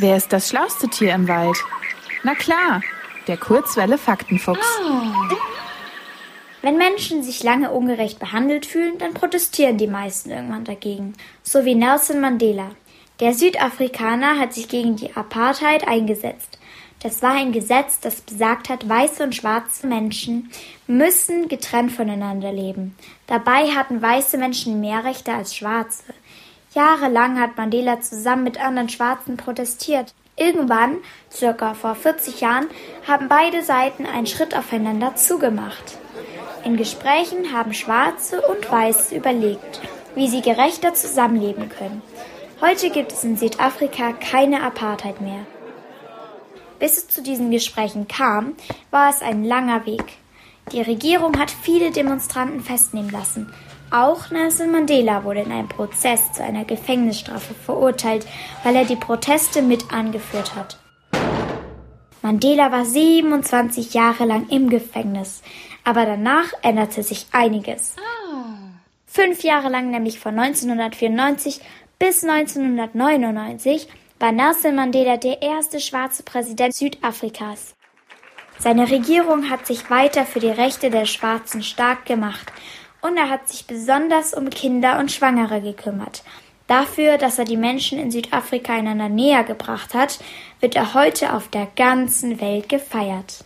Wer ist das schlauste Tier im Wald? Na klar, der Kurzwelle Faktenfuchs. Oh. Wenn Menschen sich lange ungerecht behandelt fühlen, dann protestieren die meisten irgendwann dagegen. So wie Nelson Mandela. Der Südafrikaner hat sich gegen die Apartheid eingesetzt. Das war ein Gesetz, das besagt hat, weiße und schwarze Menschen müssen getrennt voneinander leben. Dabei hatten weiße Menschen mehr Rechte als schwarze. Jahrelang hat Mandela zusammen mit anderen Schwarzen protestiert. Irgendwann, circa vor 40 Jahren, haben beide Seiten einen Schritt aufeinander zugemacht. In Gesprächen haben Schwarze und Weiße überlegt, wie sie gerechter zusammenleben können. Heute gibt es in Südafrika keine Apartheid mehr. Bis es zu diesen Gesprächen kam, war es ein langer Weg. Die Regierung hat viele Demonstranten festnehmen lassen. Auch Nelson Mandela wurde in einem Prozess zu einer Gefängnisstrafe verurteilt, weil er die Proteste mit angeführt hat. Mandela war 27 Jahre lang im Gefängnis. Aber danach änderte sich einiges. Fünf Jahre lang, nämlich von 1994 bis 1999, war Nelson Mandela der erste schwarze Präsident Südafrikas. Seine Regierung hat sich weiter für die Rechte der Schwarzen stark gemacht und er hat sich besonders um Kinder und Schwangere gekümmert. Dafür, dass er die Menschen in Südafrika einander näher gebracht hat, wird er heute auf der ganzen Welt gefeiert.